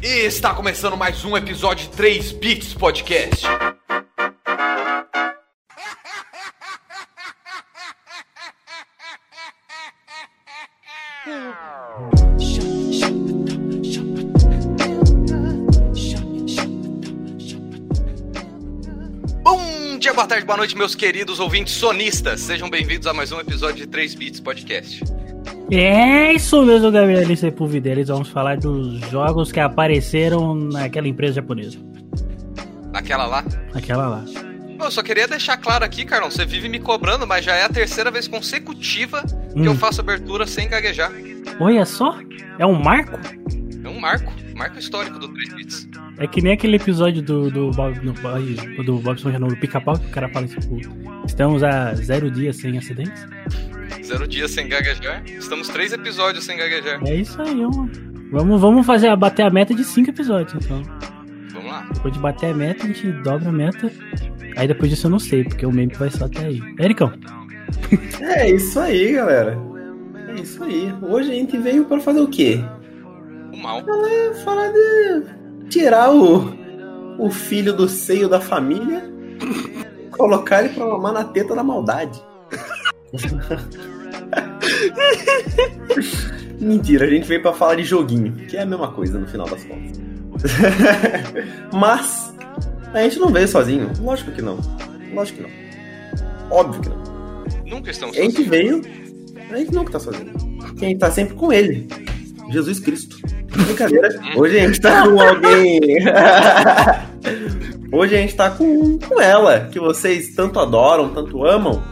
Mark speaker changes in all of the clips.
Speaker 1: E está começando mais um episódio de 3 Bits Podcast. Bom dia, boa tarde, boa noite, meus queridos ouvintes sonistas. Sejam bem-vindos a mais um episódio de 3 Bits Podcast.
Speaker 2: É isso mesmo, Gabriel Sepúlveda. Eles vamos falar dos jogos que apareceram naquela empresa japonesa.
Speaker 1: Naquela lá?
Speaker 2: Aquela lá.
Speaker 1: Eu só queria deixar claro aqui, Carlão, você vive me cobrando, mas já é a terceira vez consecutiva que
Speaker 2: Hum.
Speaker 1: eu faço abertura sem gaguejar.
Speaker 2: Olha só, é um marco?
Speaker 1: É um marco, marco histórico do 3 Bits.
Speaker 2: É que nem aquele episódio do, do Bob, do, Bob- do Bob Esponja, do Pica-Pau, que o cara fala tipo, estamos há zero dias sem acidentes.
Speaker 1: Zero dias sem gaguejar. Estamos três episódios sem gaguejar.
Speaker 2: É isso aí, mano. Vamos, vamos fazer, bater a meta de cinco episódios, então.
Speaker 1: Vamos lá.
Speaker 2: Depois de bater a meta, a gente dobra a meta. Aí depois disso eu não sei, porque o meme vai só até aí. Ericão,
Speaker 3: É isso aí, galera. É isso aí. Hoje a gente veio para fazer o quê?
Speaker 1: Mal.
Speaker 3: Falar de tirar o, o filho do seio da família, colocar ele pra mamar na teta da maldade. Mentira, a gente veio pra falar de joguinho, que é a mesma coisa no final das contas. Mas a gente não veio sozinho. Lógico que não. Lógico que não. Óbvio que não.
Speaker 1: Nunca estamos
Speaker 3: A gente
Speaker 1: sozinhos.
Speaker 3: veio, a gente nunca tá sozinho. A gente tá sempre com ele. Jesus Cristo. Brincadeira. Hoje a gente tá com alguém. Hoje a gente tá com, com ela, que vocês tanto adoram, tanto amam.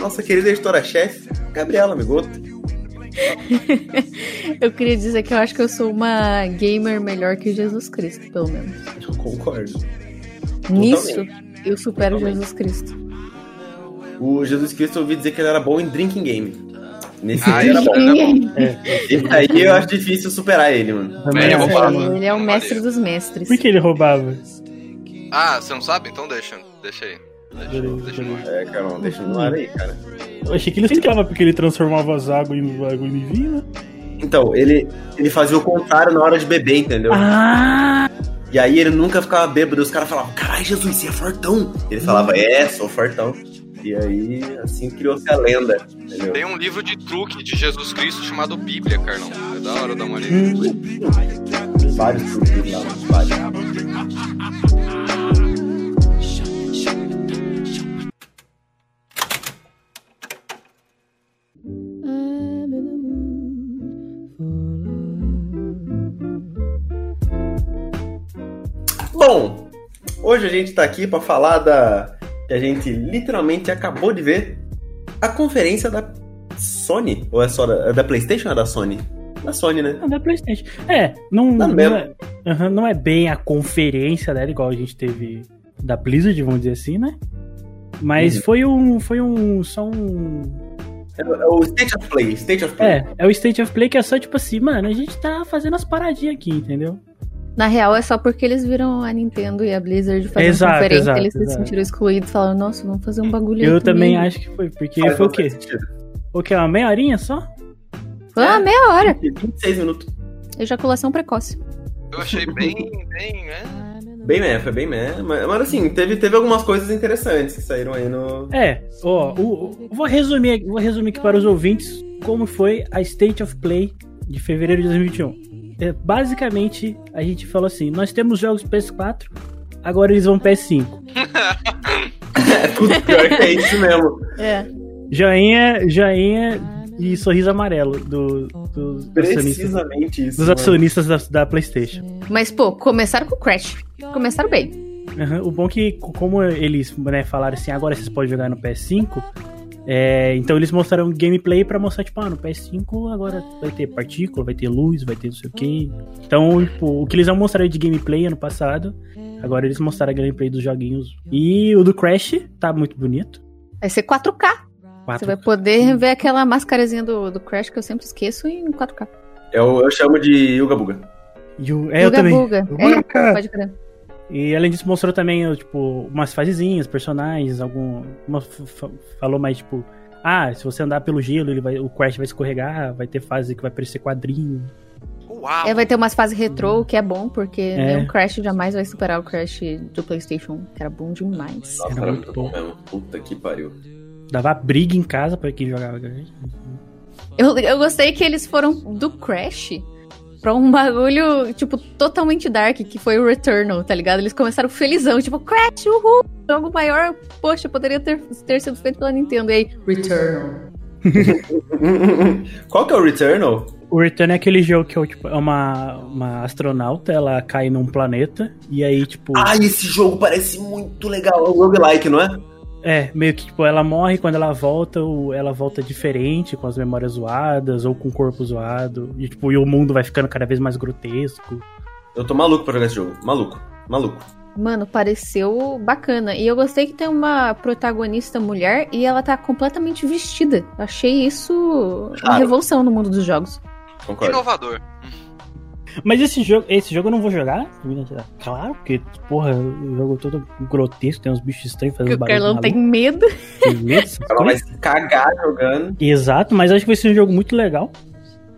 Speaker 3: Nossa querida editora-chefe, Gabriela Migoto.
Speaker 4: Eu queria dizer que eu acho que eu sou uma gamer melhor que Jesus Cristo, pelo menos.
Speaker 3: Eu concordo.
Speaker 4: Nisso, eu supero
Speaker 3: Totalmente.
Speaker 4: Jesus Cristo.
Speaker 3: O Jesus Cristo eu ouvi dizer que ele era bom em drinking game. Nesse
Speaker 1: Ah,
Speaker 3: dia era bom.
Speaker 1: é bom.
Speaker 3: Esse aí eu acho difícil superar ele, mano.
Speaker 2: também
Speaker 1: Ele
Speaker 2: acho.
Speaker 1: roubava.
Speaker 4: Ele é o mestre dos mestres.
Speaker 2: Por que ele roubava?
Speaker 1: Ah, você não sabe? Então deixa. Deixa aí. Deixa,
Speaker 2: Beleza,
Speaker 1: deixa no ar.
Speaker 3: É, Carol, deixa no ar aí, cara.
Speaker 2: Eu achei que ele explicava porque ele transformava as águas em água em vinho, né?
Speaker 3: Então, ele, ele fazia o contrário na hora de beber, entendeu?
Speaker 2: Ah!
Speaker 3: E aí ele nunca ficava bêbado. E os caras falavam, caralho, Jesus, você é fortão. Ele falava, é, sou fortão. E aí, assim criou-se a lenda, entendeu?
Speaker 1: Tem um livro de truque de Jesus Cristo chamado Bíblia, Carlão. É da hora dar uma olhada.
Speaker 2: Hum,
Speaker 3: Vários truques lá, vários. Bom, hoje a gente tá aqui pra falar da. Que a gente literalmente acabou de ver a conferência da Sony. Ou é só da, é da PlayStation ou é da Sony? Da Sony, né?
Speaker 2: não, da Playstation. É, não, não,
Speaker 3: mesmo.
Speaker 2: é, aham, não é bem a conferência dela, igual a gente teve da Blizzard, vamos dizer assim, né? Mas
Speaker 3: Uhum.
Speaker 2: foi um. Foi um. Só um.
Speaker 3: É é o State of Play. State of Play.
Speaker 2: É, é o State of Play que é só tipo assim, mano, a gente tá fazendo as paradinhas aqui, entendeu?
Speaker 4: Na real, é só porque eles viram a Nintendo e a Blizzard fazendo
Speaker 2: Exato,
Speaker 4: conferência,
Speaker 2: exato,
Speaker 4: eles se
Speaker 2: exato.
Speaker 4: sentiram excluídos, falaram, nossa, vamos fazer um bagulho
Speaker 2: Eu também acho que foi, porque
Speaker 3: Faz
Speaker 2: foi o quê?
Speaker 3: sentido.
Speaker 2: O quê? Uma meia horinha só?
Speaker 4: Foi uma meia hora.
Speaker 3: 26 minutos.
Speaker 4: Ejaculação precoce.
Speaker 1: Eu achei bem, bem, é.
Speaker 3: Bem meh, foi bem meh. Mas, mas assim, teve, teve algumas coisas interessantes que saíram aí no.
Speaker 2: É, ó, o- o- vou resumir, vou resumir aqui para os ouvintes como foi a State of Play de fevereiro de 2021. É, basicamente, a gente falou assim: nós temos jogos PS4, agora eles vão PS5.
Speaker 3: É tudo pior que é isso mesmo.
Speaker 4: É.
Speaker 2: Joinha, joinha e sorriso amarelo do, do- dos acionistas,
Speaker 3: Precisamente isso.
Speaker 2: dos acionistas da, da PlayStation.
Speaker 4: Mas, pô, começaram com o Crash. Começaram bem.
Speaker 2: Aham, O bom é que, como eles né, falaram assim, agora vocês podem jogar no PS5, é, então eles mostraram gameplay pra mostrar, tipo, ah, no PS5 agora vai ter partícula, vai ter luz, vai ter não sei o que. Então, tipo, o que eles não mostraram de gameplay ano passado, agora eles mostraram a gameplay dos joguinhos. E o do Crash tá muito bonito.
Speaker 4: Vai ser 4K. Você
Speaker 2: 4K.
Speaker 4: vai poder ver aquela mascarazinha do, do Crash que eu sempre esqueço em 4K.
Speaker 3: Eu, eu chamo de Yuga Buga.
Speaker 2: O, é, eu
Speaker 4: Buga
Speaker 2: também.
Speaker 4: Buga.
Speaker 2: Buga,
Speaker 4: É, pode crer.
Speaker 2: E além disso, mostrou também, tipo, umas fasezinhas, personagens, algum. Uma, falou mais, tipo, ah, se você andar pelo gelo, ele vai, o Crash vai escorregar, vai ter fase que vai parecer quadrinho.
Speaker 1: Uau!
Speaker 4: É, vai ter umas fases retrô, o que é bom, porque
Speaker 2: É.
Speaker 4: nenhum Crash jamais vai superar o Crash do PlayStation, que era bom demais.
Speaker 3: Nossa,
Speaker 2: Era
Speaker 3: era
Speaker 2: muito
Speaker 3: muito bom
Speaker 2: bom.
Speaker 3: mesmo. Puta que pariu.
Speaker 2: Dava briga em casa pra quem jogava.
Speaker 4: Eu, eu gostei que eles foram do Crash pra um bagulho, tipo, totalmente dark, que foi o Returnal, tá ligado? Eles começaram felizão, tipo, Crash, uhul! Jogo maior, poxa, poderia ter, ter sido feito pela Nintendo. E aí, Returnal.
Speaker 3: Qual que é o Returnal?
Speaker 2: O Return é aquele jogo que é, tipo, é uma, uma astronauta, ela cai num planeta, e aí, tipo.
Speaker 3: Ah, esse jogo parece muito legal. É o roguelike, não é?
Speaker 2: É, meio que, tipo, ela morre quando ela volta, o- ela volta diferente, com as memórias zoadas, ou com o corpo zoado. E, tipo, e o mundo vai ficando cada vez mais grotesco.
Speaker 3: Eu tô maluco pra jogar esse jogo. Maluco. Maluco.
Speaker 4: Mano, pareceu bacana. E eu gostei que tem uma protagonista mulher e ela tá completamente vestida. Achei isso uma
Speaker 3: Claro.
Speaker 4: revolução no mundo dos jogos.
Speaker 3: Concordo.
Speaker 1: Inovador.
Speaker 2: Mas esse jogo, esse jogo eu não vou jogar? Claro, porque, porra, o jogo é todo grotesco, tem uns bichos estranhos
Speaker 4: Porque
Speaker 2: fazendo
Speaker 4: o
Speaker 2: barulho.
Speaker 4: Carlão tem medo.
Speaker 2: tem medo dessas
Speaker 3: Ela vai cagar jogando.
Speaker 2: Exato, mas acho que vai ser um jogo muito legal.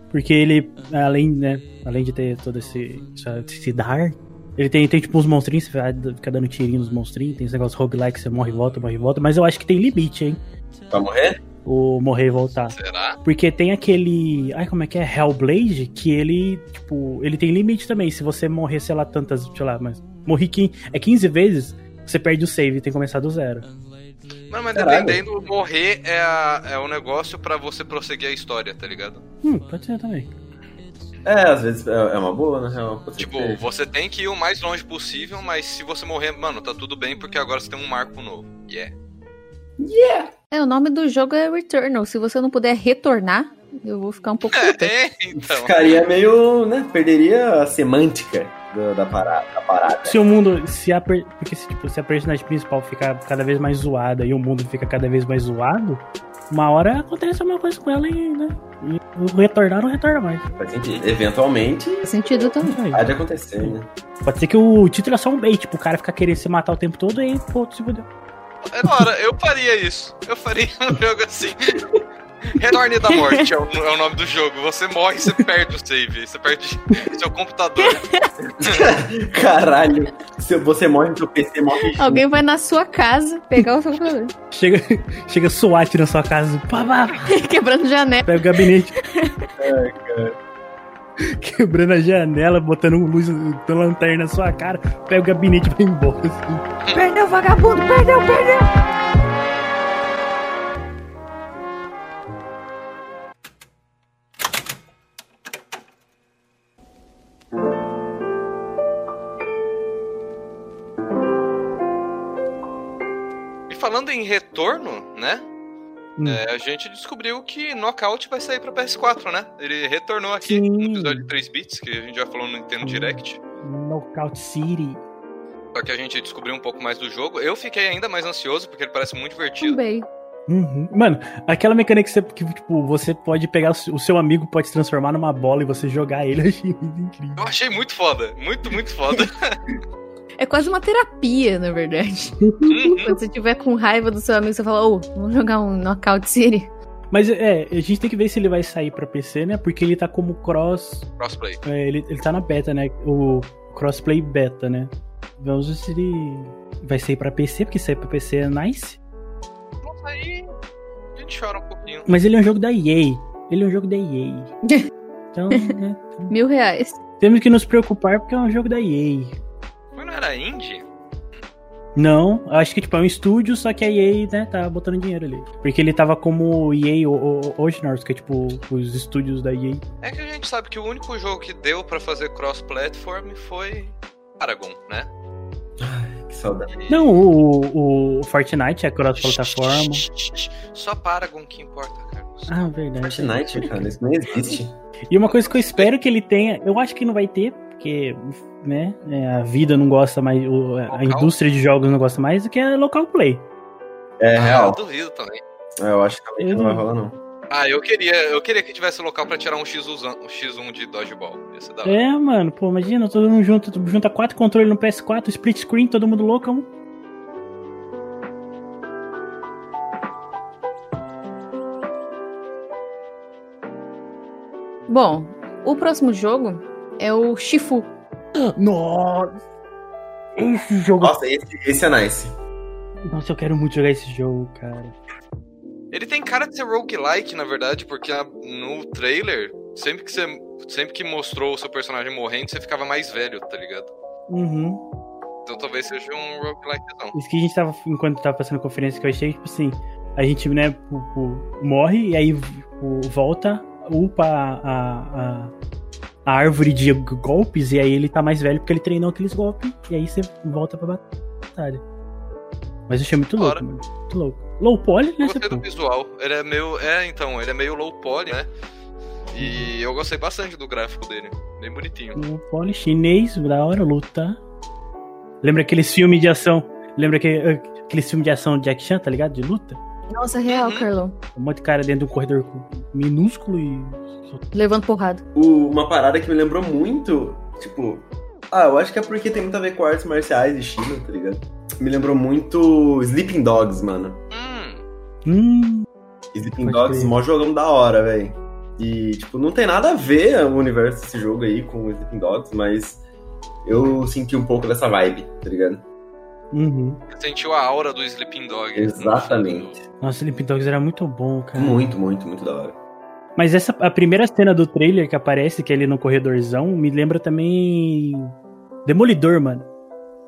Speaker 2: Porque ele, além, né, além de ter todo esse, esse dar, ele tem, tem tipo uns monstrinhos, você vai ficar dando tirinho nos monstrinhos, tem esse negócio roguelike, você morre e volta, morre e volta, mas eu acho que tem limite, hein?
Speaker 3: Vai morrer?
Speaker 2: O morrer e voltar.
Speaker 1: Será?
Speaker 2: Porque tem aquele. Ai, como é que é? Hellblade, que ele, tipo, ele tem limite também. Se você morrer, sei lá, tantas, sei lá, mas. Morri 15, é 15 vezes, você perde o save e tem que começar do zero.
Speaker 1: Mano, mas
Speaker 3: Caralho.
Speaker 1: dependendo, morrer é, a- é um negócio pra você prosseguir a história, tá ligado?
Speaker 2: Hum, pode ser também.
Speaker 3: É, às vezes é é uma boa, na real. Pode ser
Speaker 1: Tipo,
Speaker 3: que-
Speaker 1: você tem que ir o mais longe possível, mas se você morrer, mano, tá tudo bem porque agora você tem um marco novo. Yeah.
Speaker 4: É, o nome do jogo é Returnal. Se você não puder retornar, eu vou ficar um pouco.
Speaker 1: É, então.
Speaker 3: Ficaria meio, né? Perderia a semântica do- da, parada, da parada.
Speaker 2: Se o mundo. Se a, porque se, tipo, se a personagem principal fica cada vez mais zoada e o mundo fica cada vez mais zoado, uma hora acontece alguma coisa com ela e, né? E o retornar não retorna mais.
Speaker 3: Faz sentido. Eventualmente,
Speaker 4: Faz sentido também.
Speaker 2: Isso aí.
Speaker 3: há de acontecer, né?
Speaker 2: Pode ser que o título é só um bait, tipo, o cara ficar querendo se matar o tempo todo e, pô, se fudeu.
Speaker 1: É hora, eu faria isso. Eu faria um jogo assim. Retorne da Morte é o, é o nome do jogo. Você morre e você perde o save. Você perde seu computador.
Speaker 3: Caralho. Se você morre no seu PC, morre.
Speaker 4: Alguém vai na sua casa pegar o seu computador.
Speaker 2: Chega, chega SWAT na sua casa, pá, pá,
Speaker 4: Quebrando janela.
Speaker 2: pega o gabinete. Quebrando a janela, botando luz da lanterna na sua cara, pega o gabinete e vai embora. Assim.
Speaker 4: Perdeu, vagabundo! Perdeu, perdeu!
Speaker 1: E falando em retorno, né?
Speaker 2: Hum.
Speaker 1: é, a gente descobriu que Knockout vai sair pra PS4, né? Ele retornou aqui
Speaker 2: Sim.
Speaker 1: no episódio de 3 bits, que a gente já falou no Nintendo Direct.
Speaker 2: Knockout City.
Speaker 1: Só que a gente descobriu um pouco mais do jogo. Eu fiquei ainda mais ansioso, porque ele parece muito divertido.
Speaker 4: Também.
Speaker 2: Uhum. Mano, aquela mecânica que você, que, tipo, você pode pegar o seu- o seu amigo, pode se transformar numa bola e você jogar ele, eu achei muito incrível.
Speaker 1: Eu achei muito foda. Muito, muito foda.
Speaker 4: É quase uma terapia, na verdade.
Speaker 1: Uhum.
Speaker 4: Quando você tiver com raiva do seu amigo, você fala, ô, vamos jogar um Knockout City.
Speaker 2: Mas é, a gente tem que ver se ele vai sair pra PC, né? Porque ele tá como cross.
Speaker 1: Crossplay.
Speaker 2: é, ele, ele tá na beta, né? O crossplay beta, né? Vamos ver se ele vai sair pra PC, porque sair pra PC é nice.
Speaker 1: Vamos aí. A gente chora um pouquinho.
Speaker 2: Mas ele é um jogo da EA. Ele é um jogo da EA. Então, né?
Speaker 4: Mil reais.
Speaker 2: Temos que nos preocupar porque é um jogo da EA.
Speaker 1: Mas não era indie?
Speaker 2: Não, acho que tipo, é um estúdio, só que a EA, né, tá botando dinheiro ali. Porque ele tava como EA Originals, que é tipo os estúdios da EA.
Speaker 1: É que a gente sabe que o único jogo que deu pra fazer cross-platform foi Paragon, né?
Speaker 3: Que saudade.
Speaker 2: Não, o, o Fortnite é cross-plataforma.
Speaker 1: Só Paragon que importa, Carlos.
Speaker 2: Ah, verdade.
Speaker 3: Fortnite, cara, isso não existe.
Speaker 2: E uma coisa que eu espero que ele tenha, eu acho que não vai ter, porque, né, é, a vida não gosta mais, o- a
Speaker 1: Local?
Speaker 2: indústria de jogos não gosta mais, do que é local play.
Speaker 3: É
Speaker 1: Ah,
Speaker 3: real.
Speaker 1: eu duvido também.
Speaker 3: É, Eu acho que também
Speaker 2: Eu
Speaker 3: não vai
Speaker 2: não-
Speaker 3: rolar, não.
Speaker 1: Ah, eu queria, eu queria que tivesse local pra tirar um X1, um X1 de Dodgeball. Da hora.
Speaker 2: É, mano, pô, imagina, todo mundo junto, junta quatro controles no PS4, split screen, todo mundo louco.
Speaker 4: Bom, o próximo jogo é o Shifu.
Speaker 2: Nossa! Esse jogo.
Speaker 3: Nossa, esse, esse é nice.
Speaker 2: Nossa, eu quero muito jogar esse jogo, cara.
Speaker 1: Ele tem cara de ser roguelike, na verdade, porque no trailer, sempre que você. Sempre que mostrou o seu personagem morrendo, você ficava mais velho, tá ligado?
Speaker 2: Uhum.
Speaker 1: Então talvez seja um roguelike não.
Speaker 2: Isso que a gente tava, enquanto tava passando a conferência, que eu achei, tipo assim, a gente, né, morre e aí volta, upa a, a, a árvore de golpes e aí ele tá mais velho porque ele treinou aqueles golpes e aí você volta pra batalha. Mas eu achei muito
Speaker 1: Bora.
Speaker 2: louco, mano. Muito louco. Low poly, né,
Speaker 1: Eu gostei do visual. Ele é meio. É, então, ele é meio low poly, né? E eu gostei bastante do gráfico dele. Bem bonitinho.
Speaker 2: Low poly chinês, da hora, luta. Lembra aqueles filmes de ação? Lembra que, aqueles filmes de ação de Jack Chan, tá ligado? De luta?
Speaker 4: Nossa, real,
Speaker 1: Uhum.
Speaker 4: Carlão.
Speaker 2: Um monte de cara dentro de um corredor minúsculo e.
Speaker 4: Levando porrada.
Speaker 3: O- uma parada que me lembrou muito, tipo. Ah, eu acho que é porque tem muito a ver com artes marciais e China, tá ligado? Me lembrou muito Sleeping Dogs, mano.
Speaker 1: Hum,
Speaker 2: Hum.
Speaker 3: Sleeping
Speaker 2: Pode
Speaker 3: Dogs,
Speaker 2: crer.
Speaker 3: mó jogão da hora, velho. E, tipo, não tem nada a ver o universo desse jogo aí com Sleeping Dogs, mas eu senti um pouco dessa vibe, tá ligado?
Speaker 2: Uhum.
Speaker 1: sentiu a aura do Sleeping Dog. no
Speaker 3: Exatamente.
Speaker 1: fundo.
Speaker 2: Nossa, Sleeping Dogs era muito bom, cara.
Speaker 3: Muito, muito, muito da hora.
Speaker 2: Mas essa a primeira cena do trailer que aparece, que é ali no corredorzão, me lembra também. Demolidor, mano.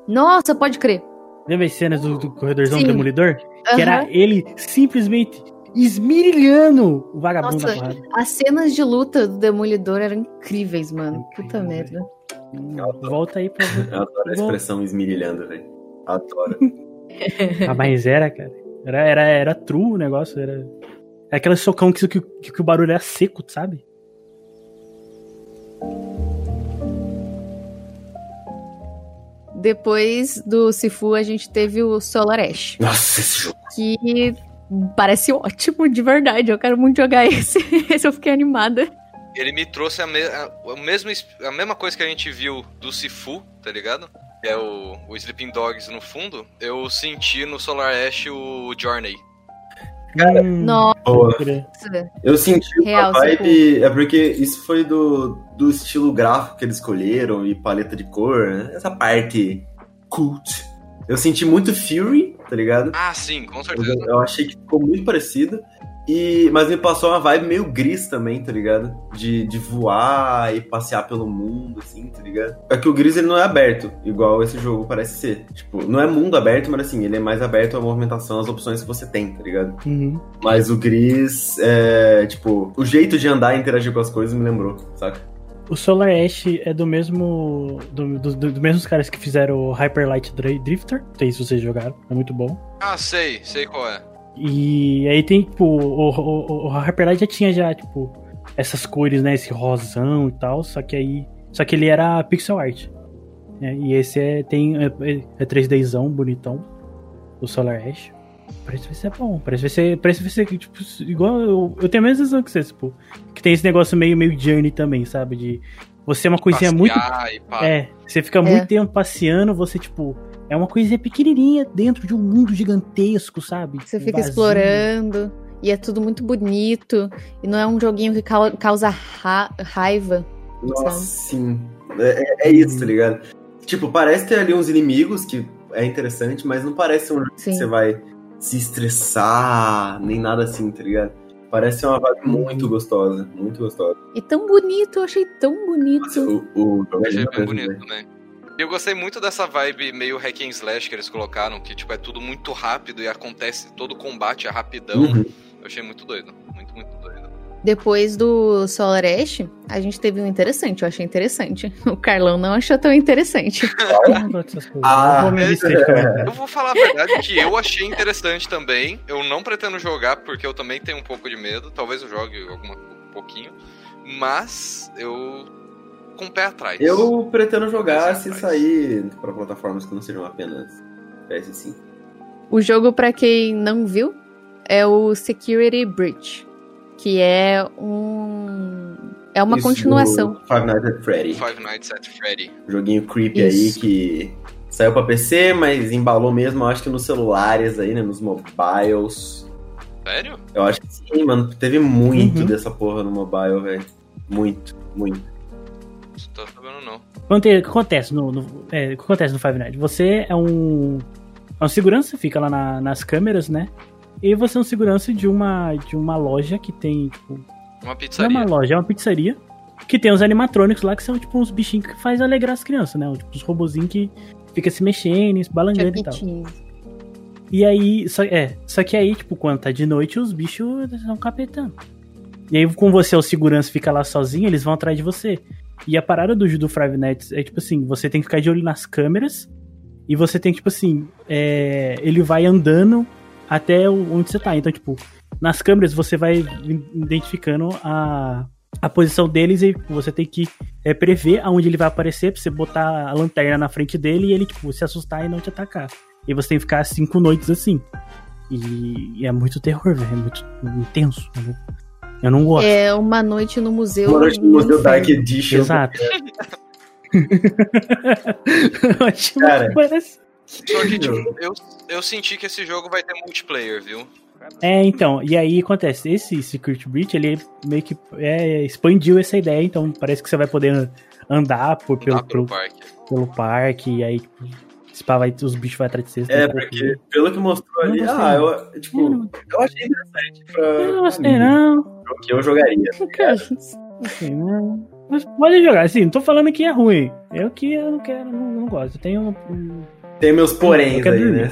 Speaker 4: Nossa, pode crer.
Speaker 2: Lembra as cenas do, do corredorzão
Speaker 4: Sim.
Speaker 2: do Demolidor? Que
Speaker 4: Aham.
Speaker 2: era ele simplesmente esmirilhando o vagabundo
Speaker 4: Nossa.
Speaker 2: da porrada.
Speaker 4: As cenas de luta do Demolidor eram incríveis, mano. Puta merda.
Speaker 2: Volta aí pra ver.
Speaker 3: Eu adoro a expressão esmirilhando, velho. Adoro.
Speaker 2: Ah, mas era, cara. Era, era, era true o negócio. Era, era aquele socão que, que, que o barulho era seco, sabe?
Speaker 4: Depois do Sifu, a gente teve o Solar Ash,
Speaker 3: Nossa, esse jogo.
Speaker 4: que parece ótimo, de verdade. Eu quero muito jogar esse. Esse eu fiquei animada.
Speaker 1: Ele me trouxe a, me- a, o mesmo, es- a mesma coisa que a gente viu do Sifu, tá ligado? Que é o, o Sleeping Dogs no fundo. Eu senti no Solar Ash o Journey.
Speaker 2: Hum,
Speaker 4: Nossa,
Speaker 3: Boa. Eu senti
Speaker 4: Real,
Speaker 3: uma vibe. É porque isso foi do, do estilo gráfico que eles escolheram e paleta de cor, né? Essa parte cult. Eu senti muito Fury, tá ligado?
Speaker 1: Ah, sim, com
Speaker 3: Eu,
Speaker 1: certeza.
Speaker 3: eu achei que ficou muito parecido. E, mas me passou uma vibe meio gris também, tá ligado? De, de voar e passear pelo mundo, assim, tá ligado? É que o gris ele não é aberto, igual esse jogo parece ser. Tipo, não é mundo aberto, mas assim, ele é mais aberto à movimentação, às opções que você tem, tá ligado?
Speaker 2: Uhum.
Speaker 3: Mas o gris, é, tipo, o jeito de andar e interagir com as coisas me lembrou, saca?
Speaker 2: O Solar Ash é do mesmo. Do, do, do- dos mesmos caras que fizeram o Hyper Light Dri- Drifter. Não sei se vocês jogaram, é muito bom.
Speaker 1: Ah, sei, sei qual é.
Speaker 2: E aí tem, tipo, o, o, o Light já tinha já, tipo, essas cores, né? Esse rosão e tal. Só que aí. Só que ele era pixel art. né, E esse é, tem, é, é 3Dzão, bonitão. O Solar Ash. Parece que vai ser bom. Parece que vai ser. Parece que vai ser, tipo, igual. Eu, eu tenho a mesma sensação que você, tipo. Que tem esse negócio meio, meio journey também, sabe? De. Você é uma coisinha muito
Speaker 1: Passear e pá.
Speaker 2: é, você fica muito tempo passeando, você, tipo, é uma coisinha pequenininha dentro de um mundo gigantesco, sabe?
Speaker 4: Você fica
Speaker 2: Vazio.
Speaker 4: explorando. E é tudo muito bonito. E não é um joguinho que cau- causa ra- raiva.
Speaker 3: Nossa,
Speaker 4: Sabe?
Speaker 3: sim. É, é- é isso, tá ligado? Tipo, parece ter ali uns inimigos que é interessante, mas não parece um jogo que
Speaker 4: Sim.
Speaker 3: você vai se estressar, nem nada assim, tá ligado? Parece uma vibe muito gostosa, muito gostosa.
Speaker 4: E tão bonito, eu achei tão bonito.
Speaker 3: Nossa, o, o jogo é
Speaker 1: bem bonito
Speaker 3: velho.
Speaker 1: também. E eu gostei muito dessa vibe meio hack and slash que eles colocaram, que tipo é tudo muito rápido e acontece todo o combate é rapidão.
Speaker 3: Uhum.
Speaker 1: Eu achei muito doido, muito muito doido.
Speaker 4: Depois do Solar Ash, a gente teve um interessante. Eu achei interessante. O Carlão não achou tão interessante.
Speaker 3: Ah.
Speaker 1: Eu vou falar a verdade que eu achei interessante também. Eu não pretendo jogar porque eu também tenho um pouco de medo. Talvez eu jogue alguma um pouquinho, mas eu com o pé atrás.
Speaker 3: Eu pretendo jogar se
Speaker 1: atrás.
Speaker 3: sair para plataformas que não sejam apenas PS5.
Speaker 4: O jogo, pra quem não viu, é o Security Breach. Que é um. É uma
Speaker 3: Isso
Speaker 4: continuação.
Speaker 3: Five Nights at Freddy.
Speaker 1: Five Nights at Freddy.
Speaker 3: Joguinho creepy
Speaker 4: Isso.
Speaker 3: aí que saiu pra PC, mas embalou mesmo, eu acho que nos celulares aí, né? Nos mobiles.
Speaker 1: Sério?
Speaker 3: Eu acho que sim, mano. Teve muito
Speaker 2: Uhum.
Speaker 3: dessa porra no mobile, velho. Muito, muito.
Speaker 1: Isso, tô sabendo não.
Speaker 2: O que acontece no, no- é, o que acontece no Five Nights? Você é um, é um segurança, fica lá na- nas câmeras, né? E você é um segurança de uma, de uma loja que tem, tipo,
Speaker 1: Uma
Speaker 2: não é
Speaker 1: pizzaria.
Speaker 2: uma loja, é uma pizzaria. Que tem os animatrônicos lá, que são tipo uns bichinhos que faz alegrar as crianças, né? Tipo, os robozinhos que fica se mexendo, se balangando e tal. E aí, só, é, só que aí, tipo, quando tá de noite, os bichos estão capetando. E aí, com você, o segurança fica lá sozinho, eles vão atrás de você. E a parada do, do Five Nights é, tipo assim, você tem que ficar de olho nas câmeras, e você tem que, tipo assim, é, ele vai andando até onde você tá. Então, tipo, nas câmeras você vai identificando a, a posição deles e você tem que é, prever aonde ele vai aparecer pra você botar a lanterna na frente dele e ele, tipo, se assustar e não te atacar. E você tem que ficar cinco noites assim. E, e é muito terror, velho. É muito intenso. Não, eu não gosto.
Speaker 4: É uma noite no museu.
Speaker 3: Uma noite no Museu Dark. Edition.
Speaker 2: Exato. Eu acho
Speaker 3: Cara.
Speaker 2: parece-
Speaker 1: Só que, tipo, eu, eu senti que esse jogo vai ter multiplayer, viu?
Speaker 2: É, então, e aí acontece, esse Secret Breach, ele meio que é, expandiu essa ideia, então parece que você vai poder andar por, pelo,
Speaker 1: Lá pelo
Speaker 2: pelo,
Speaker 1: parque.
Speaker 2: pelo parque, e aí, tipo, se pá, vai, os bichos vão atrás de você.
Speaker 3: É, porque pelo que mostrou ali,
Speaker 2: não
Speaker 3: ah,
Speaker 2: não.
Speaker 3: eu, tipo, eu achei interessante pra.
Speaker 2: Eu não gostei,
Speaker 3: mim. Que eu jogaria.
Speaker 2: Não gostei, não. Mas pode jogar, assim, não tô falando que é ruim. Eu que eu não quero, não, não gosto. Eu tenho um, um-
Speaker 3: Tem meus
Speaker 2: Eu
Speaker 3: poréns aí, né?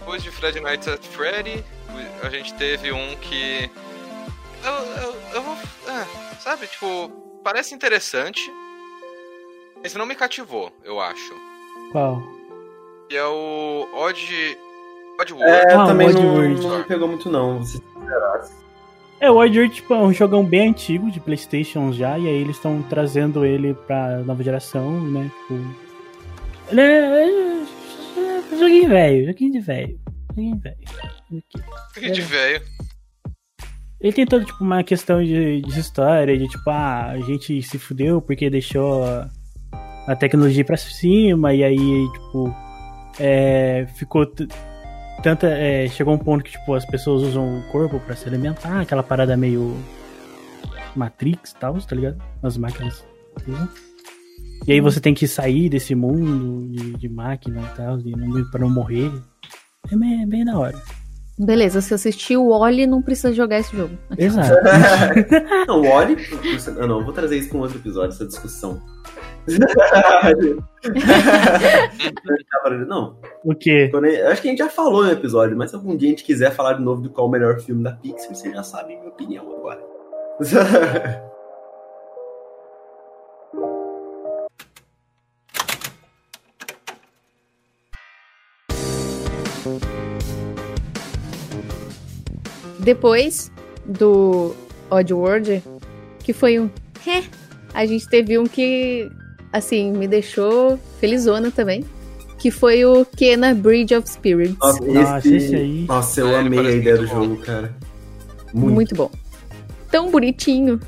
Speaker 1: Depois de Fred Nights at Freddy, a gente teve um que. Eu, eu, eu vou. é, sabe, tipo, parece interessante. Mas não me cativou, eu acho.
Speaker 2: Qual?
Speaker 1: Que é o Odd. Odd World.
Speaker 3: É,
Speaker 2: Ah,
Speaker 3: também não,
Speaker 2: Oddworld.
Speaker 3: não me pegou muito, não. Se.
Speaker 2: É, o Oddworld tipo, é um jogão bem antigo de Playstation já, e aí eles estão trazendo ele pra nova geração, né? Tipo. Ele é. é- é joguinho velho, joguinho de velho. Joguinho velho.
Speaker 1: Que de velho.
Speaker 2: Ele tem toda, tipo, uma questão de, de história, de tipo, ah, a gente se fudeu porque deixou a, tecnologia pra cima, e aí, tipo, é, ficou tanta. é, chegou um ponto que, tipo, as pessoas usam o corpo pra se alimentar, aquela parada meio Matrix e tal, tá ligado? As máquinas. E aí você tem que sair desse mundo de, de máquina e tal, e não, morrer. É bem, bem da hora.
Speaker 4: Beleza, se assistir o Oli, não precisa jogar esse jogo.
Speaker 2: Exato.
Speaker 3: não, o Ori. Ah, não, vou trazer isso pra um outro episódio, essa discussão. não,
Speaker 2: O quê?
Speaker 3: eu- acho que a gente já falou no episódio, mas se algum dia a gente quiser falar de novo de qual é o melhor filme da Pixar, você já sabe a minha opinião agora.
Speaker 4: Depois do Oddworld, que foi um. A gente teve um que, assim, me deixou felizona também. Que foi o Kena Bridge of Spirits.
Speaker 3: Nossa,
Speaker 2: Nossa,
Speaker 3: esse...
Speaker 2: aí.
Speaker 3: Nossa, eu
Speaker 1: É,
Speaker 3: amei a ideia do
Speaker 1: bom.
Speaker 3: jogo, cara.
Speaker 4: Muito.
Speaker 3: Muito.
Speaker 4: bom. Tão bonitinho.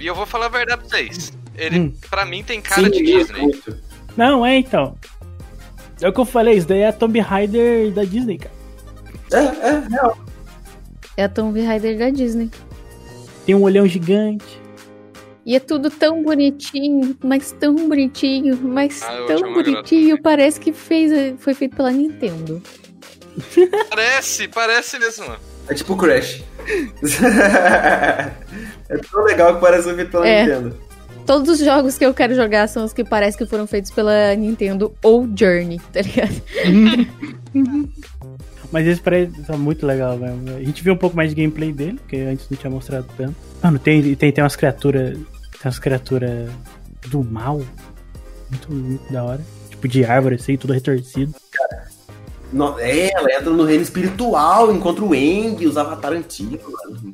Speaker 1: E eu vou falar a verdade pra vocês. Ele,
Speaker 2: Hum.
Speaker 1: pra mim, tem cara
Speaker 3: Sim,
Speaker 1: de Disney.
Speaker 3: muito.
Speaker 2: Não, é então. É o que eu falei, isso daí é a Tomb Raider da Disney, cara.
Speaker 3: É, é, real.
Speaker 4: É a Tomb Raider da Disney.
Speaker 2: Tem um olhão gigante.
Speaker 4: E é tudo tão bonitinho, mas tão bonitinho, mas
Speaker 1: Ah,
Speaker 4: tão bonitinho. Parece que fez, foi feito pela Nintendo.
Speaker 1: Parece, parece mesmo.
Speaker 3: É tipo o Crash. é tão legal que parece um feito pela
Speaker 4: É.
Speaker 3: Nintendo.
Speaker 4: Todos os jogos que eu quero jogar são os que parece que foram feitos pela Nintendo ou Journey, tá ligado?
Speaker 2: Mas esse parece tá muito legal mesmo. A gente viu um pouco mais de gameplay dele, porque antes não tinha mostrado tanto. Mano, tem, tem, tem umas criaturas. Tem umas criaturas do mal. Muito, muito da hora. Tipo de árvore, assim, tudo retorcido.
Speaker 3: No- é, ela entra no reino espiritual, encontra o Eng, os avatar antigos, mano.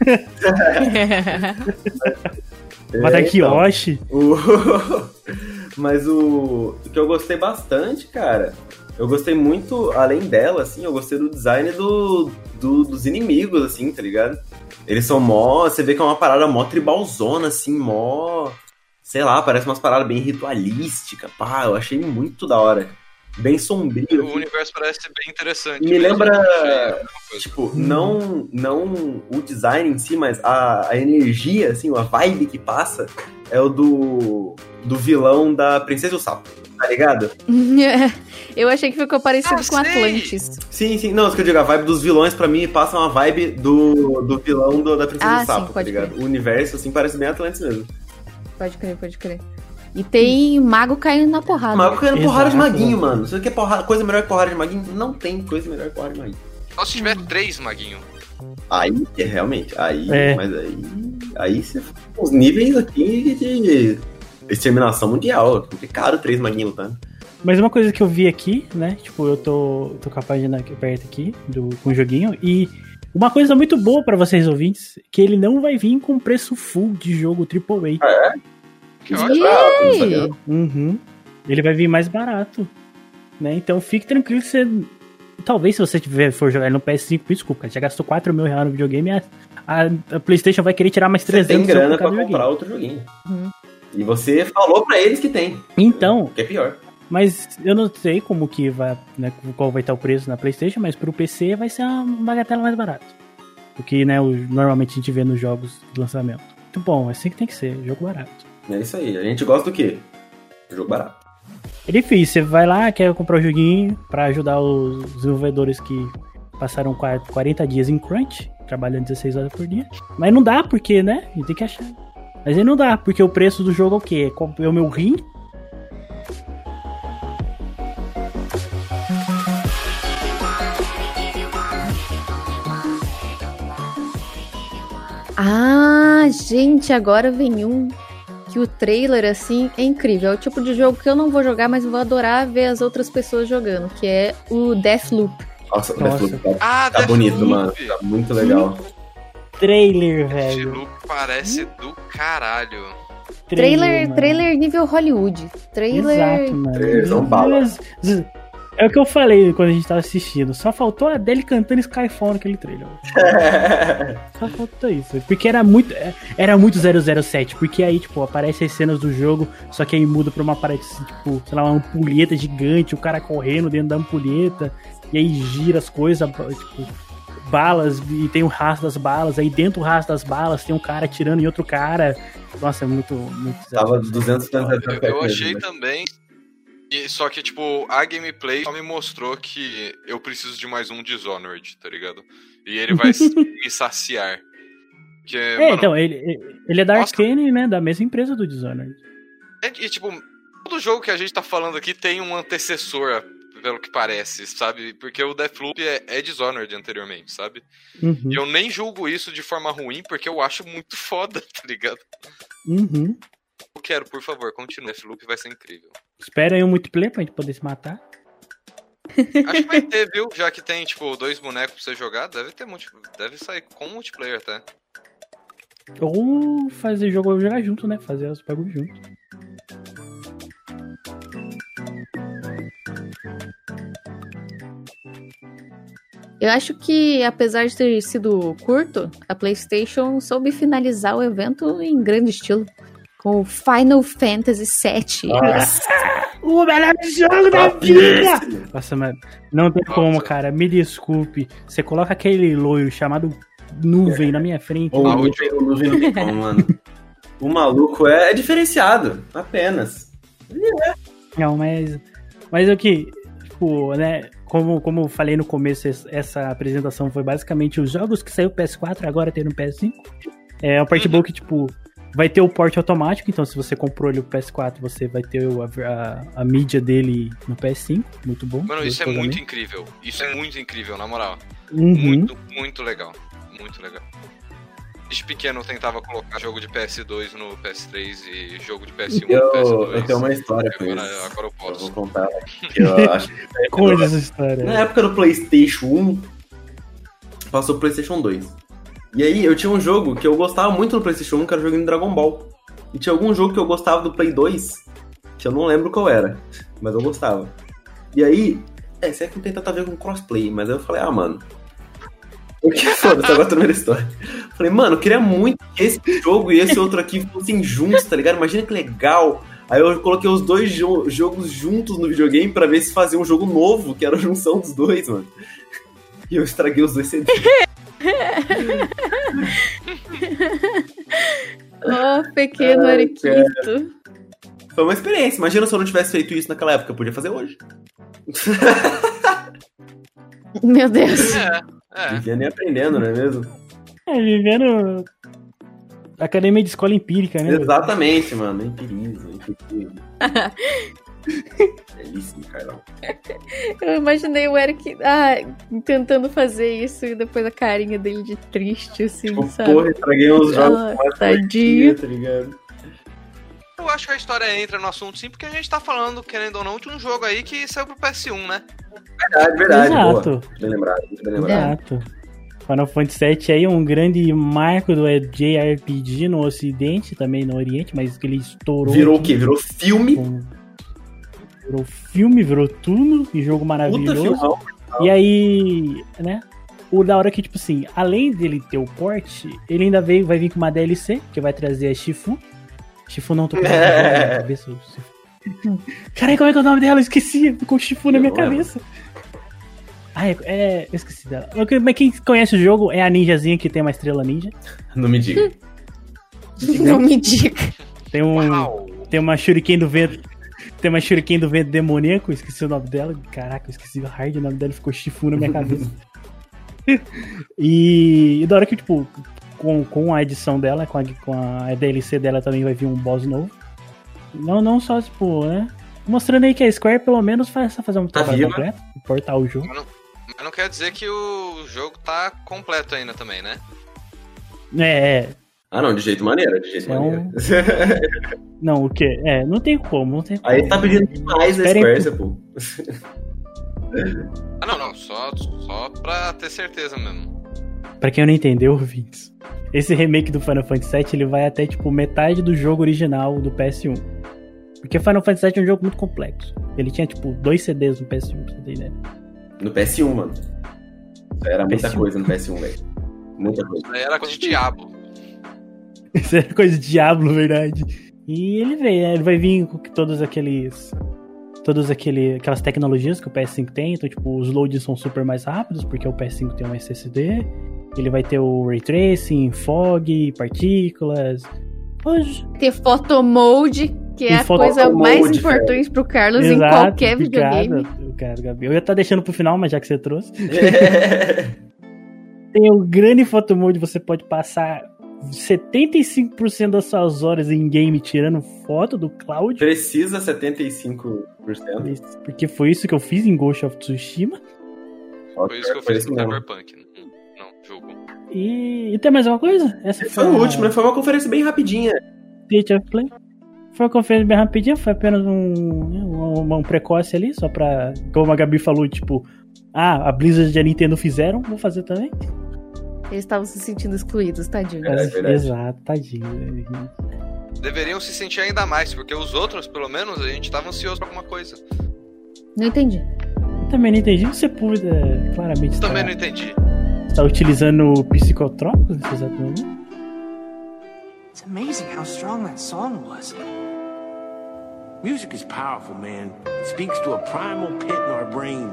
Speaker 2: Matar
Speaker 3: É, então.
Speaker 2: Kyoshi.
Speaker 3: O- Mas o... o que eu gostei bastante, cara, eu gostei muito, além dela, assim, eu gostei do design do, do- dos inimigos, assim, tá ligado? Eles são mó. Você vê que é uma parada mó tribalzona, assim, mó. Sei lá, parece umas paradas bem ritualísticas, pá, eu achei muito da hora. Bem sombrio.
Speaker 1: O
Speaker 3: assim.
Speaker 1: universo parece bem interessante.
Speaker 3: Me
Speaker 1: mesmo.
Speaker 3: lembra,
Speaker 1: É.
Speaker 3: Tipo, não, não o design em si, mas a, a energia, assim, a vibe que passa é o do, do vilão da Princesa e o Sapo, tá ligado?
Speaker 4: Eu achei que ficou parecido
Speaker 1: Ah,
Speaker 4: com. Atlantis.
Speaker 3: Sim, sim. Não, isso que eu digo, a vibe dos vilões, pra mim, passa uma vibe do, do vilão do- da Princesa
Speaker 4: Ah,
Speaker 3: e o
Speaker 4: sim,
Speaker 3: Sapo, tá ligado? O universo, assim, parece bem Atlantis mesmo.
Speaker 4: Pode crer, pode crer. E tem mago caindo na porrada.
Speaker 3: Mago caindo porrada de maguinho, mano. Você quer porrada, coisa melhor que porrada de maguinho? Não tem coisa melhor que porrada de maguinho.
Speaker 1: Só se tiver três, Maguinho.
Speaker 3: Aí, é, realmente, aí,
Speaker 2: É.
Speaker 3: mas aí, aí você os níveis aqui de exterminação mundial. É complicado três maguinhos lutando.
Speaker 2: Mas uma coisa que eu vi aqui, né? Tipo, eu tô, tô com a página perto aqui do, com o joguinho e uma coisa muito boa pra vocês ouvintes, que ele não vai vir com preço full de jogo AAA.
Speaker 1: Ótimo.
Speaker 3: é não
Speaker 4: Yay!
Speaker 3: sabia.
Speaker 2: Uhum. Ele vai vir mais barato, né? Então fique tranquilo que você... Talvez se você tiver, for jogar no PS5, desculpa, já gastou 4 mil reais no videogame, a, a- a Playstation vai querer tirar mais
Speaker 3: Você
Speaker 2: 300
Speaker 3: tem grana pra comprar
Speaker 2: joguinho.
Speaker 3: outro joguinho.
Speaker 4: Uhum.
Speaker 3: E você falou pra eles que tem.
Speaker 2: Então,
Speaker 3: Que é pior.
Speaker 2: Mas eu não sei como que vai, né, qual vai estar o preço na PlayStation, mas pro PC vai ser uma bagatela mais barata. O que, né, o- normalmente a gente vê nos jogos de lançamento. Muito bom, é assim que tem que ser, jogo barato.
Speaker 3: É isso aí. A gente gosta do quê? Jogo barato.
Speaker 2: É difícil, você vai lá, quer comprar o joguinho pra ajudar os desenvolvedores que passaram qua- 40 dias em crunch, trabalhando 16 horas por dia. Mas não dá, porque, né, a gente tem que achar. Mas aí não dá, porque o preço do jogo é o quê? É É o meu rim?
Speaker 4: Ah, gente, agora vem um que o trailer, assim, é incrível. É o tipo de jogo que eu não vou jogar, mas vou adorar ver as outras pessoas jogando, que é o Deathloop.
Speaker 3: Nossa, o
Speaker 2: Nossa.
Speaker 3: Deathloop tá,
Speaker 1: Ah,
Speaker 3: tá bonito,
Speaker 1: Deathloop.
Speaker 3: mano. Tá muito legal.
Speaker 2: Trailer, velho.
Speaker 1: Deathloop parece do caralho.
Speaker 4: Trailer,
Speaker 2: mano.
Speaker 4: trailer nível Hollywood. Trailer.
Speaker 2: Exato, mano. Z- É o que eu falei quando a gente tava assistindo. Só faltou a Adele cantando Skyfall naquele trailer. Só faltou isso. Porque era muito. Era muito 007. Porque aí, tipo, aparece as cenas do jogo. Só que aí muda pra uma parede assim, tipo, sei lá, uma ampulheta gigante. O cara correndo dentro da ampulheta. E aí gira as coisas, tipo, balas. E tem o rastro das balas. Aí dentro do rastro das balas tem um cara atirando em outro cara. Nossa, é muito. muito
Speaker 3: Tava
Speaker 2: 007.
Speaker 3: 200
Speaker 1: Eu, eu
Speaker 3: né?
Speaker 1: achei também. E- só que, tipo, a gameplay só me mostrou que eu preciso de mais um Dishonored, tá ligado? E ele vai me saciar.
Speaker 2: É,
Speaker 1: mano,
Speaker 2: então, ele, ele é da
Speaker 1: Nossa.
Speaker 2: Arkane, né? Da mesma empresa do Dishonored.
Speaker 1: é- e, tipo, todo jogo que a gente tá falando aqui tem um antecessor, pelo que parece, sabe? Porque o Deathloop é, é Dishonored anteriormente, sabe?
Speaker 2: Uhum.
Speaker 1: E eu nem julgo isso de forma ruim, porque eu acho muito foda, tá ligado?
Speaker 2: Uhum.
Speaker 1: Eu quero, por favor, continue. Deathloop vai ser incrível.
Speaker 2: Espera aí um multiplayer pra gente poder se matar.
Speaker 1: Acho que vai ter, viu? Já que tem, tipo, dois bonecos pra você jogar, deve ter multi... Deve sair com multiplayer até.
Speaker 2: Ou fazer jogo jogar junto, né? Fazer os bagulhos junto.
Speaker 4: Eu acho que, apesar de ter sido curto, a PlayStation soube finalizar o evento em grande estilo. Com o Final Fantasy VII.
Speaker 2: O melhor jogo da
Speaker 3: Topíssimo.
Speaker 2: Nossa, mano, não tem como, cara. Me desculpe. Você coloca aquele loiro chamado nuvem na minha frente.
Speaker 3: Ou
Speaker 1: Ah,
Speaker 3: não
Speaker 1: o
Speaker 3: tem- não como, mano. O maluco é, é diferenciado, apenas.
Speaker 2: Não, mas. Mas o que. Tipo, né? Como, como eu falei no começo, es- essa apresentação foi basicamente os jogos que saiu PS4 agora tem no PS5. É parte
Speaker 1: Uhum.
Speaker 2: boa que, tipo, vai ter o porte automático, então se você comprou ele o PS4, você vai ter o- a, a, a mídia dele no PS5. Muito bom.
Speaker 1: Mano, isso é muito
Speaker 2: também?
Speaker 1: incrível. Isso é muito incrível, na moral.
Speaker 2: Uhum.
Speaker 1: Muito, muito legal. Muito legal. Desde pequeno eu tentava colocar jogo de PS2 no PS3 e jogo de PS1
Speaker 3: Eu,
Speaker 1: no PS2.
Speaker 3: eu tenho uma história com
Speaker 1: agora,
Speaker 3: isso.
Speaker 1: agora eu
Speaker 3: Eu
Speaker 1: posso.
Speaker 3: vou contar eu acho que
Speaker 2: Coisa essa história.
Speaker 3: Na época do PlayStation 1, passou o PlayStation 2. E aí eu tinha um jogo que eu gostava muito no PlayStation 1, que era o jogo de Dragon Ball. E tinha algum jogo que eu gostava do Play 2, que eu não lembro qual era, mas eu gostava. E aí, é, isso aqui não tem tanto a ver com crossplay, mas aí eu falei, ah, mano. Porque foda-se, agora tô da história. Falei, mano, eu queria muito que esse jogo e esse outro aqui fossem juntos, tá ligado? Imagina que legal. Aí eu coloquei os dois jo jogos juntos no videogame pra ver se fazia um jogo novo, que era a junção dos dois, mano. E eu estraguei os dois CDs.
Speaker 4: Oh, pequeno
Speaker 3: Ai,
Speaker 4: Ariquito.
Speaker 3: Foi uma experiência. Imagina se eu não tivesse feito isso naquela época. Eu podia fazer hoje.
Speaker 4: Meu Deus.
Speaker 1: É, é.
Speaker 3: Vivendo e aprendendo, não é mesmo?
Speaker 2: É, vivendo academia de escola empírica, né?
Speaker 3: Exatamente, mano. Empirismo, empirismo. Belíssimo, Carlão.
Speaker 4: Eu imaginei o Eric ah, tentando fazer isso e depois a carinha dele de triste, assim,
Speaker 3: Tipo,
Speaker 4: sabe?
Speaker 3: porra, estraguei uns jogos
Speaker 4: Ah,
Speaker 3: mais
Speaker 4: tadinho.
Speaker 3: tá ligado?
Speaker 1: Eu acho que a história entra no assunto sim, porque a gente tá falando, querendo ou não, de um jogo aí que saiu pro PS1, né?
Speaker 3: Verdade, verdade.
Speaker 2: Exato.
Speaker 3: Boa. Bem lembrado, muito bem lembrado.
Speaker 2: Exato. Final Fantasy VII aí é um grande marco do JRPG no ocidente, também no oriente, mas que ele estourou.
Speaker 3: Virou o quê? Virou filme?
Speaker 2: com- Virou filme, virou tudo, e jogo maravilhoso. E aí, né? O da hora é que, tipo assim, além dele ter o porte, ele ainda veio, vai vir com uma DLC, que vai trazer a Shifu. Shifu não, tô com
Speaker 3: É.
Speaker 2: na cabeça. Caralho, como é que é o nome dela? Eu esqueci, ficou Shifu na
Speaker 3: Eu
Speaker 2: minha
Speaker 3: lembro.
Speaker 2: cabeça. Ah, é, é, eu esqueci dela. Mas quem conhece o jogo é a ninjazinha que tem uma estrela ninja.
Speaker 3: Não me diga.
Speaker 4: Não me diga.
Speaker 2: Tem um.
Speaker 1: Uau!
Speaker 2: Tem uma Shuriken do vento. Tem uma Shuriken do vento demoníaco, esqueci o nome dela. Caraca, eu esqueci o hard, o nome dela ficou Shifu na minha cabeça. e, e da hora que, tipo, com, com a edição dela, com a, com a DLC dela também vai vir um boss novo. Não, não só, tipo, né? Mostrando aí que a Square pelo menos faz fazer um
Speaker 3: Tá
Speaker 2: trabalho
Speaker 3: viva.
Speaker 2: completo, importar o jogo.
Speaker 1: Mas não quer dizer que o jogo tá completo ainda também, né?
Speaker 2: É, é.
Speaker 3: Ah, não, de jeito maneiro, de jeito
Speaker 2: É um-
Speaker 3: maneiro.
Speaker 2: Não, o quê? É, não tem como, não tem como.
Speaker 3: Aí tá pedindo demais da
Speaker 2: Esperem
Speaker 3: Square, pô.
Speaker 1: Ah, não, não. Só, só pra ter certeza mesmo.
Speaker 2: Pra quem não entendeu, ouvintes, esse remake do Final Fantasy VII ele vai até tipo metade do jogo original do PS1. Porque Final Fantasy VII é um jogo muito complexo. Ele tinha tipo dois CDs no PS1, pra você ter ideia.
Speaker 3: No PS1, mano. Era muita
Speaker 2: PS1.
Speaker 3: coisa no PS1, velho. Muita coisa.
Speaker 1: Era coisa de diabo.
Speaker 2: Isso era coisa de diabo, na verdade. E ele veio, né? Ele vai vir com todos aqueles. Todas aquele, aquelas tecnologias que o PS5 tem. Então, tipo, os loads são super mais rápidos, porque o PS5 tem um SSD. Ele vai ter o Ray Tracing, fog, partículas. Hoje,
Speaker 4: Ter photomode, que é a coisa mais importante pro Carlos em qualquer videogame.
Speaker 2: Obrigado, obrigado, Gabi. Eu ia estar deixando pro final, mas já que você trouxe. Tem o grande photomode, você pode passar 75% das suas horas em game tirando foto do cloud.
Speaker 3: Precisa 75%.
Speaker 2: Porque foi isso que eu fiz em Ghost of Tsushima.
Speaker 1: Foi isso que eu
Speaker 3: Foi
Speaker 1: fiz
Speaker 3: mesmo.
Speaker 1: Cyberpunk. Não, não, jogo.
Speaker 2: E, e tem mais uma coisa? Essa
Speaker 3: Foi o último, né? Foi uma conferência bem rapidinha.
Speaker 2: State of Play. Foi uma conferência bem rapidinha, foi apenas um, um, um precoce ali, só pra. Como a Gabi falou, tipo, ah, a Blizzard e a Nintendo fizeram, vou fazer também.
Speaker 4: Eles estavam se sentindo excluídos, tadinho.
Speaker 3: É, verdade.
Speaker 2: Exato, tadinho.
Speaker 1: Deveriam se sentir ainda mais, porque os outros, pelo menos, a gente tava ansioso pra alguma coisa.
Speaker 4: Não entendi.
Speaker 2: Eu também não entendi. Você pude, é, claramente,
Speaker 1: Também não entendi.
Speaker 2: está utilizando psicotrópicos nesse exato momento.
Speaker 5: It's amazing how strong that song was.
Speaker 6: Music is powerful, man. It speaks to a primal pit in our brains.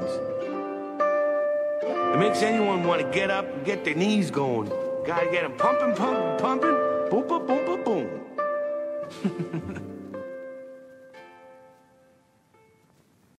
Speaker 6: It makes anyone want to get up and get their knees going. Gotta get them pumping, pumping, pumping. Boom, boom, boom, boom, boom.